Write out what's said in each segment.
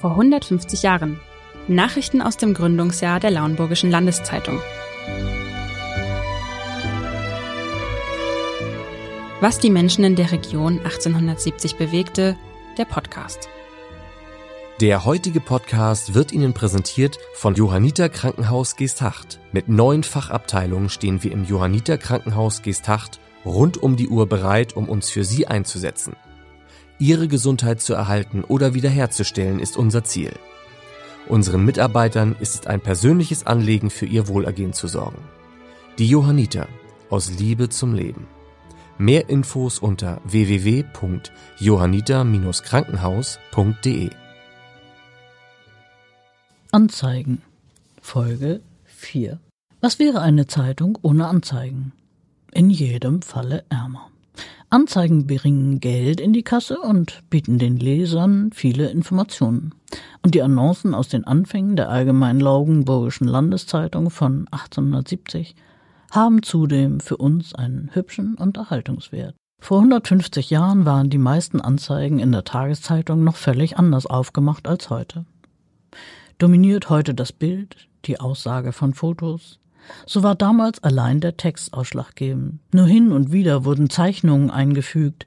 vor 150 Jahren. Nachrichten aus dem Gründungsjahr der Lauenburgischen Landeszeitung. Was die Menschen in der Region 1870 bewegte, der Podcast. Der heutige Podcast wird Ihnen präsentiert von Johanniter Krankenhaus Geesthacht. Mit neun Fachabteilungen stehen wir im Johanniter Krankenhaus Geesthacht rund um die Uhr bereit, um uns für Sie einzusetzen. Ihre Gesundheit zu erhalten oder wiederherzustellen ist unser Ziel. Unseren Mitarbeitern ist es ein persönliches Anliegen, für ihr Wohlergehen zu sorgen. Die Johanniter aus Liebe zum Leben. Mehr Infos unter www.johanniter-krankenhaus.de Anzeigen Folge 4 Was wäre eine Zeitung ohne Anzeigen? In jedem Falle ärmer. Anzeigen bringen Geld in die Kasse und bieten den Lesern viele Informationen. Und die Annoncen aus den Anfängen der Allgemeinen Laugenburgischen Landeszeitung von 1870 haben zudem für uns einen hübschen Unterhaltungswert. Vor 150 Jahren waren die meisten Anzeigen in der Tageszeitung noch völlig anders aufgemacht als heute. Dominiert heute das Bild, die Aussage von Fotos, so war damals allein der Text ausschlaggebend. Nur hin und wieder wurden Zeichnungen eingefügt,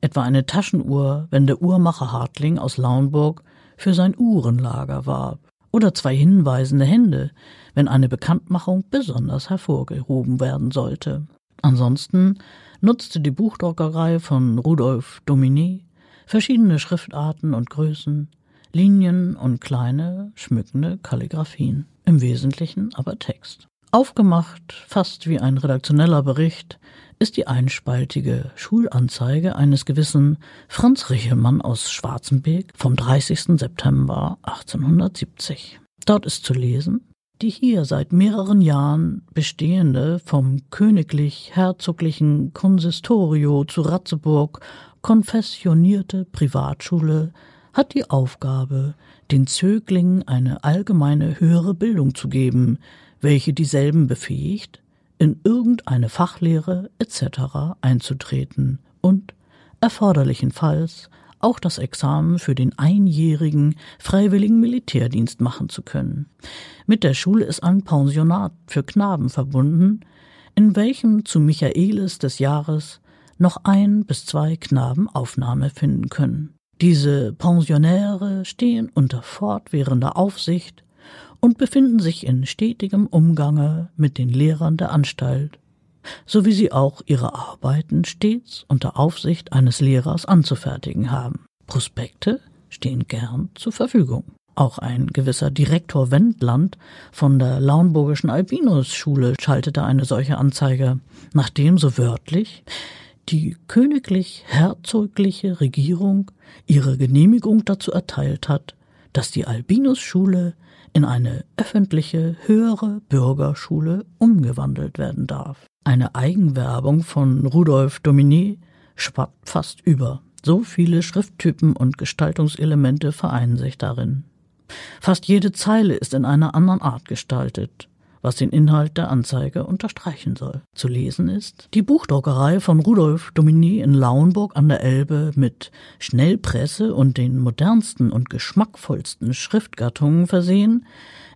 etwa eine Taschenuhr, wenn der Uhrmacher Hartling aus Lauenburg für sein Uhrenlager warb, oder zwei hinweisende Hände, wenn eine Bekanntmachung besonders hervorgehoben werden sollte. Ansonsten nutzte die Buchdruckerei von Rudolf Dominé verschiedene Schriftarten und Größen, Linien und kleine, schmückende Kalligraphien, im Wesentlichen aber Text. Aufgemacht, fast wie ein redaktioneller Bericht, ist die einspaltige Schulanzeige eines gewissen Franz Richelmann aus Schwarzenbeek vom 30. September 1870. Dort ist zu lesen, die hier seit mehreren Jahren bestehende vom königlich-herzoglichen Konsistorio zu Ratzeburg konfessionierte Privatschule hat die Aufgabe, den Zöglingen eine allgemeine höhere Bildung zu geben, welche dieselben befähigt, in irgendeine Fachlehre etc. einzutreten und erforderlichenfalls auch das Examen für den einjährigen freiwilligen Militärdienst machen zu können. Mit der Schule ist ein Pensionat für Knaben verbunden, in welchem zu Michaelis des Jahres noch ein bis zwei Knaben Aufnahme finden können. Diese Pensionäre stehen unter fortwährender Aufsicht und befinden sich in stetigem Umgange mit den Lehrern der Anstalt, so wie sie auch ihre Arbeiten stets unter Aufsicht eines Lehrers anzufertigen haben. Prospekte stehen gern zur Verfügung. Auch ein gewisser Direktor Wendland von der Lauenburgischen Albinus-Schule schaltete eine solche Anzeige, nachdem so wörtlich die königlich-herzogliche Regierung ihre Genehmigung dazu erteilt hat, dass die Albinus-Schule in eine öffentliche höhere Bürgerschule umgewandelt werden darf. Eine Eigenwerbung von Rudolf Dominier schwappt fast über. So viele Schrifttypen und Gestaltungselemente vereinen sich darin. Fast jede Zeile ist in einer anderen Art gestaltet was den Inhalt der Anzeige unterstreichen soll. Zu lesen ist die Buchdruckerei von Rudolf Domini in Lauenburg an der Elbe mit Schnellpresse und den modernsten und geschmackvollsten Schriftgattungen versehen,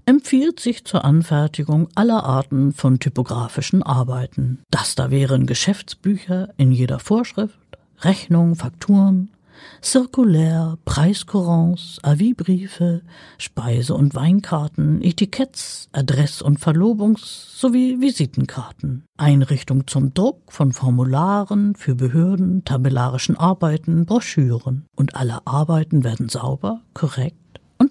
empfiehlt sich zur Anfertigung aller Arten von typografischen Arbeiten. Das da wären Geschäftsbücher in jeder Vorschrift, Rechnung, Fakturen, Zirkulär, Preiscourants, Avisbriefe, Speise- und Weinkarten, Etiketts, Adress- und Verlobungs- sowie Visitenkarten. Einrichtung zum Druck von Formularen für Behörden, tabellarischen Arbeiten, Broschüren. Und alle Arbeiten werden sauber, korrekt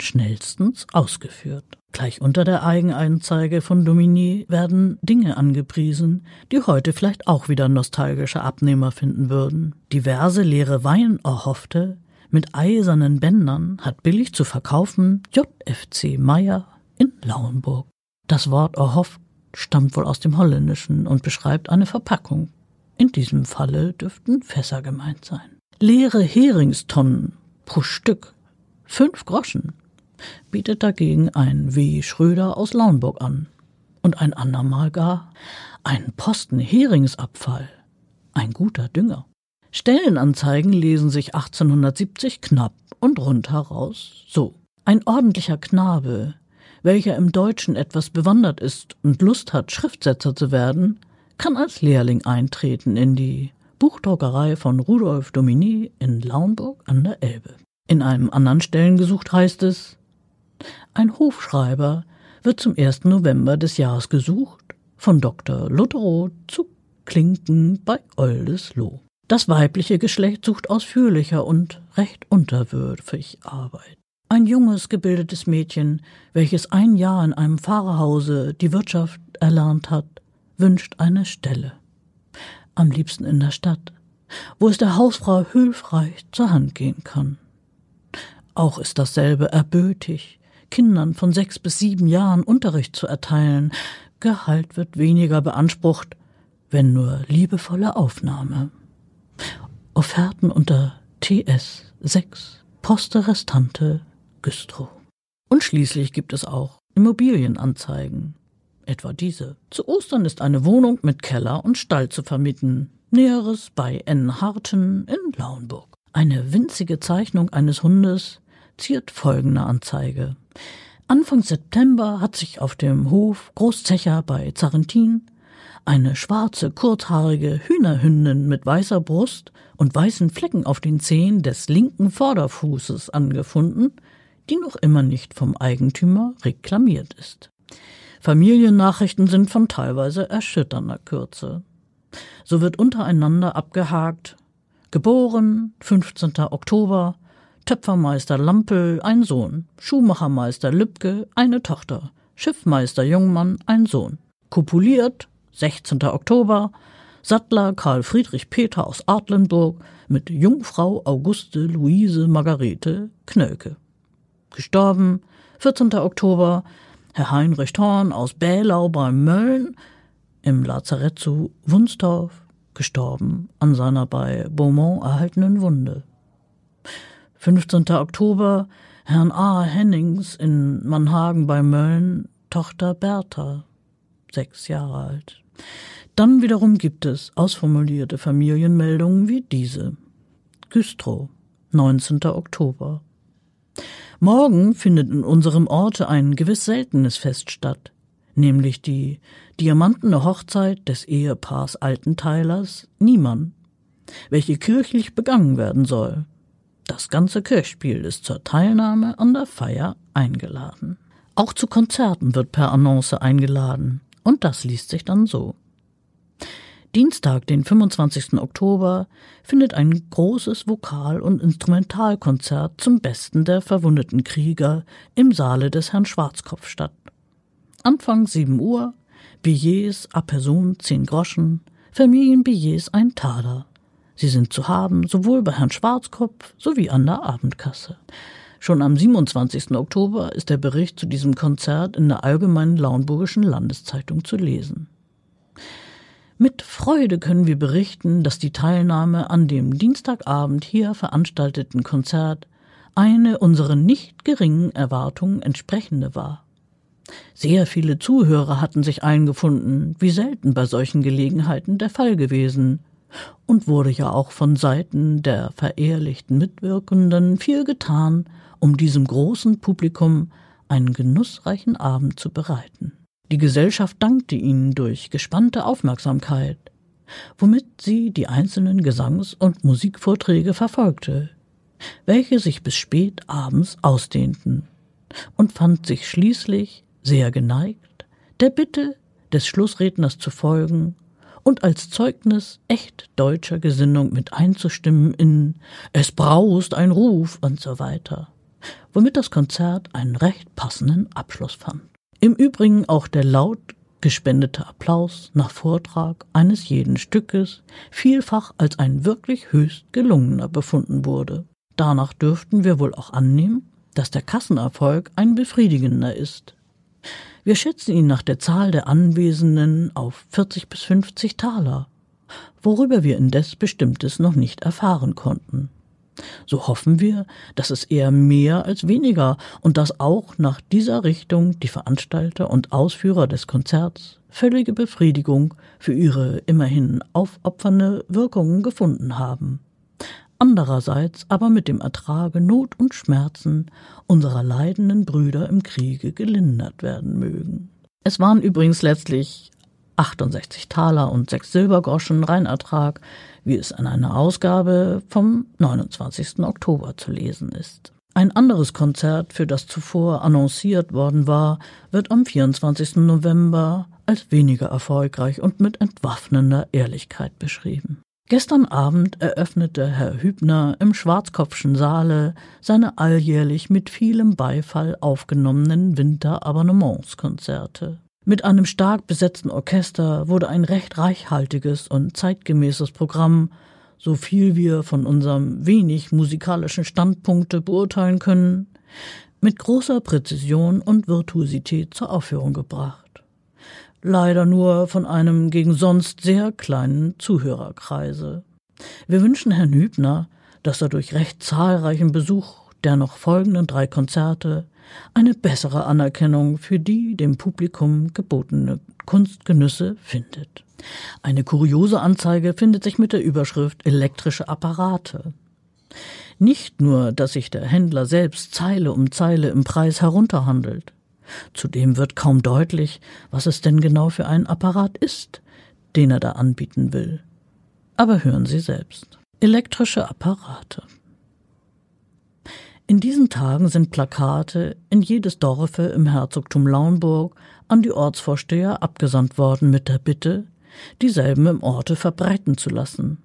schnellstens ausgeführt. Gleich unter der Eigenanzeige von Domini werden Dinge angepriesen, die heute vielleicht auch wieder nostalgische Abnehmer finden würden. Diverse leere Weinerhoffte mit eisernen Bändern hat billig zu verkaufen JFC Meyer in Lauenburg. Das Wort erhofft stammt wohl aus dem Holländischen und beschreibt eine Verpackung. In diesem Falle dürften Fässer gemeint sein. Leere Heringstonnen pro Stück. Fünf Groschen bietet dagegen ein W. Schröder aus Lauenburg an. Und ein andermal gar ein Posten Heringsabfall. Ein guter Dünger. Stellenanzeigen lesen sich 1870 knapp und rund heraus so. Ein ordentlicher Knabe, welcher im Deutschen etwas bewandert ist und Lust hat, Schriftsetzer zu werden, kann als Lehrling eintreten in die Buchdruckerei von Rudolf Domini in Launburg an der Elbe. In einem anderen Stellen gesucht heißt es, ein Hofschreiber wird zum 1. November des Jahres gesucht von Dr. Lutherow zu Klinken bei Oldesloe. Das weibliche Geschlecht sucht ausführlicher und recht unterwürfig Arbeit. Ein junges, gebildetes Mädchen, welches ein Jahr in einem Pfarrerhause die Wirtschaft erlernt hat, wünscht eine Stelle. Am liebsten in der Stadt, wo es der Hausfrau hilfreich zur Hand gehen kann. Auch ist dasselbe erbötig, Kindern von sechs bis sieben Jahren Unterricht zu erteilen. Gehalt wird weniger beansprucht, wenn nur liebevolle Aufnahme. Offerten unter TS 6 Poste Restante Güstrow. Und schließlich gibt es auch Immobilienanzeigen. Etwa diese. Zu Ostern ist eine Wohnung mit Keller und Stall zu vermieten. Näheres bei N. Harten in Lauenburg. Eine winzige Zeichnung eines Hundes ziert folgende Anzeige. Anfang September hat sich auf dem Hof Großzecher bei Zarentin eine schwarze, kurzhaarige Hühnerhündin mit weißer Brust und weißen Flecken auf den Zehen des linken Vorderfußes angefunden, die noch immer nicht vom Eigentümer reklamiert ist. Familiennachrichten sind von teilweise erschütternder Kürze. So wird untereinander abgehakt Geboren 15. Oktober Töpfermeister Lampel ein Sohn, Schuhmachermeister Lübke eine Tochter, Schiffmeister Jungmann ein Sohn. Kopuliert 16. Oktober Sattler Karl Friedrich Peter aus Adlenburg mit Jungfrau Auguste Luise Margarete Knölke. Gestorben 14. Oktober Herr Heinrich Horn aus Bälau bei Mölln im Lazarett zu Wunstorf, gestorben an seiner bei Beaumont erhaltenen Wunde. 15. Oktober Herrn A. Hennings in Mannhagen bei Mölln, Tochter Bertha, sechs Jahre alt. Dann wiederum gibt es ausformulierte Familienmeldungen wie diese. Güstrow, 19. Oktober. Morgen findet in unserem Orte ein gewiss seltenes Fest statt, nämlich die diamantene Hochzeit des Ehepaars Altenteilers Niemann, welche kirchlich begangen werden soll. Das ganze Kirchspiel ist zur Teilnahme an der Feier eingeladen. Auch zu Konzerten wird per Annonce eingeladen, und das liest sich dann so. Dienstag, den 25. Oktober, findet ein großes Vokal- und Instrumentalkonzert zum Besten der verwundeten Krieger im Saale des Herrn Schwarzkopf statt. Anfang 7 Uhr, Billets a Person 10 Groschen, Familienbillets ein Taler. Sie sind zu haben sowohl bei Herrn Schwarzkopf sowie an der Abendkasse. Schon am 27. Oktober ist der Bericht zu diesem Konzert in der Allgemeinen Lauenburgischen Landeszeitung zu lesen. Mit Freude können wir berichten, dass die Teilnahme an dem Dienstagabend hier veranstalteten Konzert eine unseren nicht geringen Erwartungen entsprechende war. Sehr viele Zuhörer hatten sich eingefunden, wie selten bei solchen Gelegenheiten der Fall gewesen, und wurde ja auch von Seiten der verehrlichten Mitwirkenden viel getan, um diesem großen Publikum einen genussreichen Abend zu bereiten. Die Gesellschaft dankte ihnen durch gespannte Aufmerksamkeit, womit sie die einzelnen Gesangs- und Musikvorträge verfolgte, welche sich bis spät abends ausdehnten, und fand sich schließlich sehr geneigt, der Bitte des Schlussredners zu folgen und als Zeugnis echt deutscher Gesinnung mit einzustimmen in Es braust ein Ruf und so weiter, womit das Konzert einen recht passenden Abschluss fand. Im Übrigen auch der laut gespendete Applaus nach Vortrag eines jeden Stückes vielfach als ein wirklich höchst gelungener befunden wurde. Danach dürften wir wohl auch annehmen, dass der Kassenerfolg ein befriedigender ist. Wir schätzen ihn nach der Zahl der Anwesenden auf 40 bis 50 Taler, worüber wir indes Bestimmtes noch nicht erfahren konnten. So hoffen wir, dass es eher mehr als weniger und dass auch nach dieser Richtung die Veranstalter und Ausführer des Konzerts völlige Befriedigung für ihre immerhin aufopfernde Wirkungen gefunden haben. Andererseits aber mit dem Ertrage Not und Schmerzen unserer leidenden Brüder im Kriege gelindert werden mögen. Es waren übrigens letztlich 68 Taler und 6 Silbergroschen Reinertrag, wie es in einer Ausgabe vom 29. Oktober zu lesen ist. Ein anderes Konzert, für das zuvor annonciert worden war, wird am 24. November als weniger erfolgreich und mit entwaffnender Ehrlichkeit beschrieben. Gestern Abend eröffnete Herr Hübner im Schwarzkopfschen Saale seine alljährlich mit vielem Beifall aufgenommenen Winterabonnementskonzerte. Mit einem stark besetzten Orchester wurde ein recht reichhaltiges und zeitgemäßes Programm, so viel wir von unserem wenig musikalischen Standpunkte beurteilen können, mit großer Präzision und Virtuosität zur Aufführung gebracht. Leider nur von einem gegen sonst sehr kleinen Zuhörerkreise. Wir wünschen Herrn Hübner, dass er durch recht zahlreichen Besuch der noch folgenden drei Konzerte eine bessere Anerkennung für die dem Publikum gebotene Kunstgenüsse findet. Eine kuriose Anzeige findet sich mit der Überschrift elektrische Apparate. Nicht nur, dass sich der Händler selbst Zeile um Zeile im Preis herunterhandelt. Zudem wird kaum deutlich, was es denn genau für ein Apparat ist, den er da anbieten will. Aber hören Sie selbst. Elektrische Apparate. In diesen Tagen sind Plakate in jedes Dorfe im Herzogtum Lauenburg an die Ortsvorsteher abgesandt worden mit der Bitte, dieselben im Orte verbreiten zu lassen.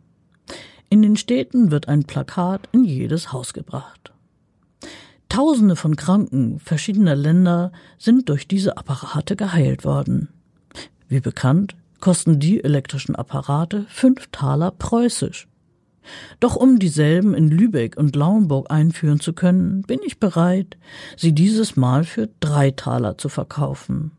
In den Städten wird ein Plakat in jedes Haus gebracht. Tausende von Kranken verschiedener Länder sind durch diese Apparate geheilt worden. Wie bekannt, kosten die elektrischen Apparate fünf Taler preußisch. Doch um dieselben in Lübeck und Lauenburg einführen zu können, bin ich bereit, sie dieses Mal für drei Taler zu verkaufen.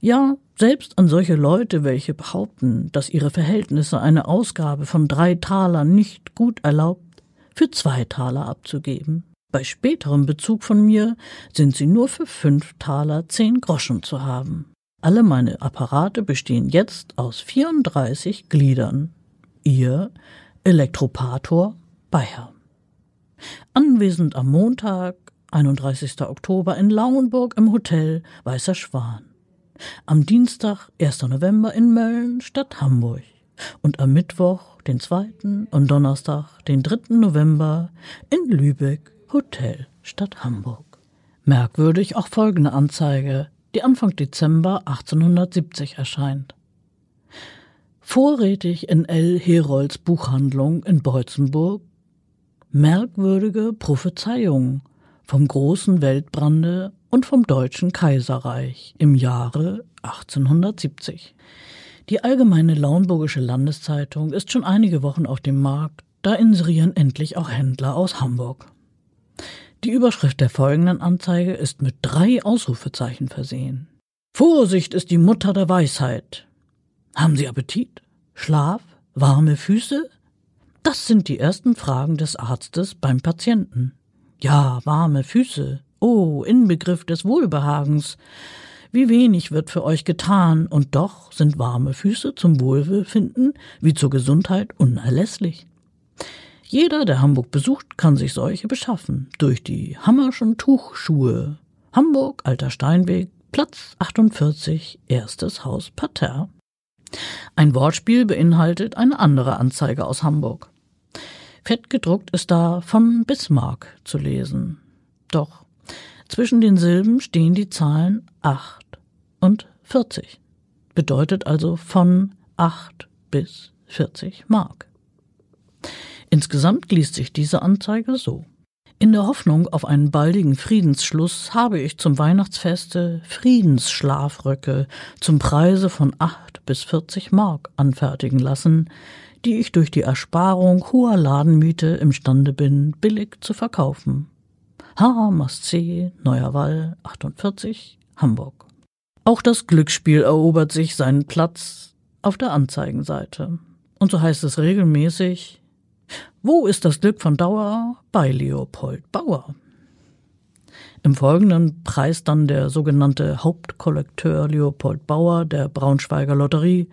Ja, selbst an solche Leute, welche behaupten, dass ihre Verhältnisse eine Ausgabe von drei Talern nicht gut erlaubt, für zwei Taler abzugeben. Bei späterem Bezug von mir sind sie nur für fünf Taler zehn Groschen zu haben. Alle meine Apparate bestehen jetzt aus 34 Gliedern. Ihr Elektropator Bayer. Anwesend am Montag, 31. Oktober in Lauenburg im Hotel Weißer Schwan. Am Dienstag, 1. November in Mölln, Stadt Hamburg. Und am Mittwoch, den 2. und Donnerstag, den 3. November in Lübeck, Hotel Stadt Hamburg. Merkwürdig auch folgende Anzeige, die Anfang Dezember 1870 erscheint. Vorrätig in L. Herolds Buchhandlung in Beutzenburg merkwürdige Prophezeiung vom großen Weltbrande und vom Deutschen Kaiserreich im Jahre 1870. Die Allgemeine Lauenburgische Landeszeitung ist schon einige Wochen auf dem Markt, da inserieren endlich auch Händler aus Hamburg. Die Überschrift der folgenden Anzeige ist mit drei Ausrufezeichen versehen. Vorsicht ist die Mutter der Weisheit. Haben Sie Appetit? Schlaf? Warme Füße? Das sind die ersten Fragen des Arztes beim Patienten. Ja, warme Füße. Oh, Inbegriff des Wohlbehagens. Wie wenig wird für euch getan, und doch sind warme Füße zum Wohlbefinden wie zur Gesundheit unerlässlich. Jeder, der Hamburg besucht, kann sich solche beschaffen. Durch die Hammerschen Tuchschuhe. Hamburg, Alter Steinweg, Platz 48, erstes Haus Parterre. Ein Wortspiel beinhaltet eine andere Anzeige aus Hamburg. Fett gedruckt ist da von Bismarck zu lesen. Doch zwischen den Silben stehen die Zahlen 8 und 40. Bedeutet also von 8 bis 40 Mark. Insgesamt liest sich diese Anzeige so. In der Hoffnung auf einen baldigen Friedensschluss habe ich zum Weihnachtsfeste Friedensschlafröcke zum Preise von acht bis vierzig Mark anfertigen lassen, die ich durch die Ersparung hoher Ladenmiete imstande bin, billig zu verkaufen. H. Masc, Neuer Wall, 48, Hamburg. Auch das Glücksspiel erobert sich seinen Platz auf der Anzeigenseite. Und so heißt es regelmäßig wo ist das Glück von Dauer? Bei Leopold Bauer. Im Folgenden preist dann der sogenannte Hauptkollekteur Leopold Bauer der Braunschweiger Lotterie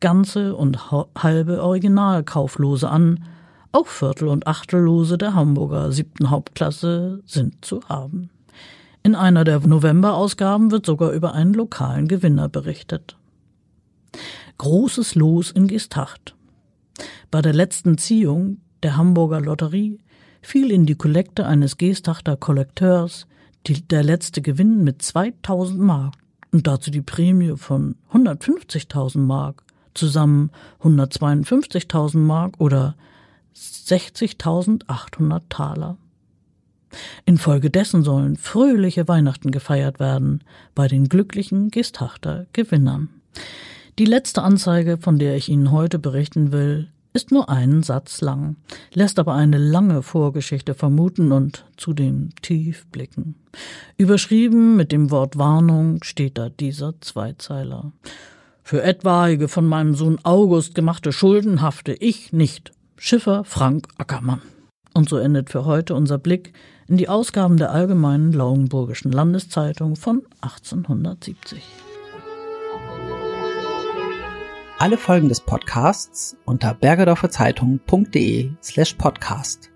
ganze und halbe Originalkauflose an, Auch Viertel- und Achtellose der Hamburger siebten Hauptklasse sind zu haben. In einer der Novemberausgaben wird sogar über einen lokalen Gewinner berichtet. Großes Los in Gestacht. Bei der letzten Ziehung der Hamburger Lotterie fiel in die Kollekte eines Gestachter Kollekteurs der letzte Gewinn mit 2000 Mark und dazu die Prämie von 150.000 Mark, zusammen 152.000 Mark oder 60.800 Taler. Infolgedessen sollen fröhliche Weihnachten gefeiert werden bei den glücklichen Gestachter Gewinnern. Die letzte Anzeige, von der ich Ihnen heute berichten will, ist nur einen Satz lang, lässt aber eine lange Vorgeschichte vermuten und zudem tief blicken. Überschrieben mit dem Wort Warnung steht da dieser Zweizeiler. Für etwaige von meinem Sohn August gemachte Schulden hafte ich nicht. Schiffer Frank Ackermann. Und so endet für heute unser Blick in die Ausgaben der Allgemeinen Lauenburgischen Landeszeitung von 1870. Alle Folgen des Podcasts unter bergedorferzeitung.de slash podcast.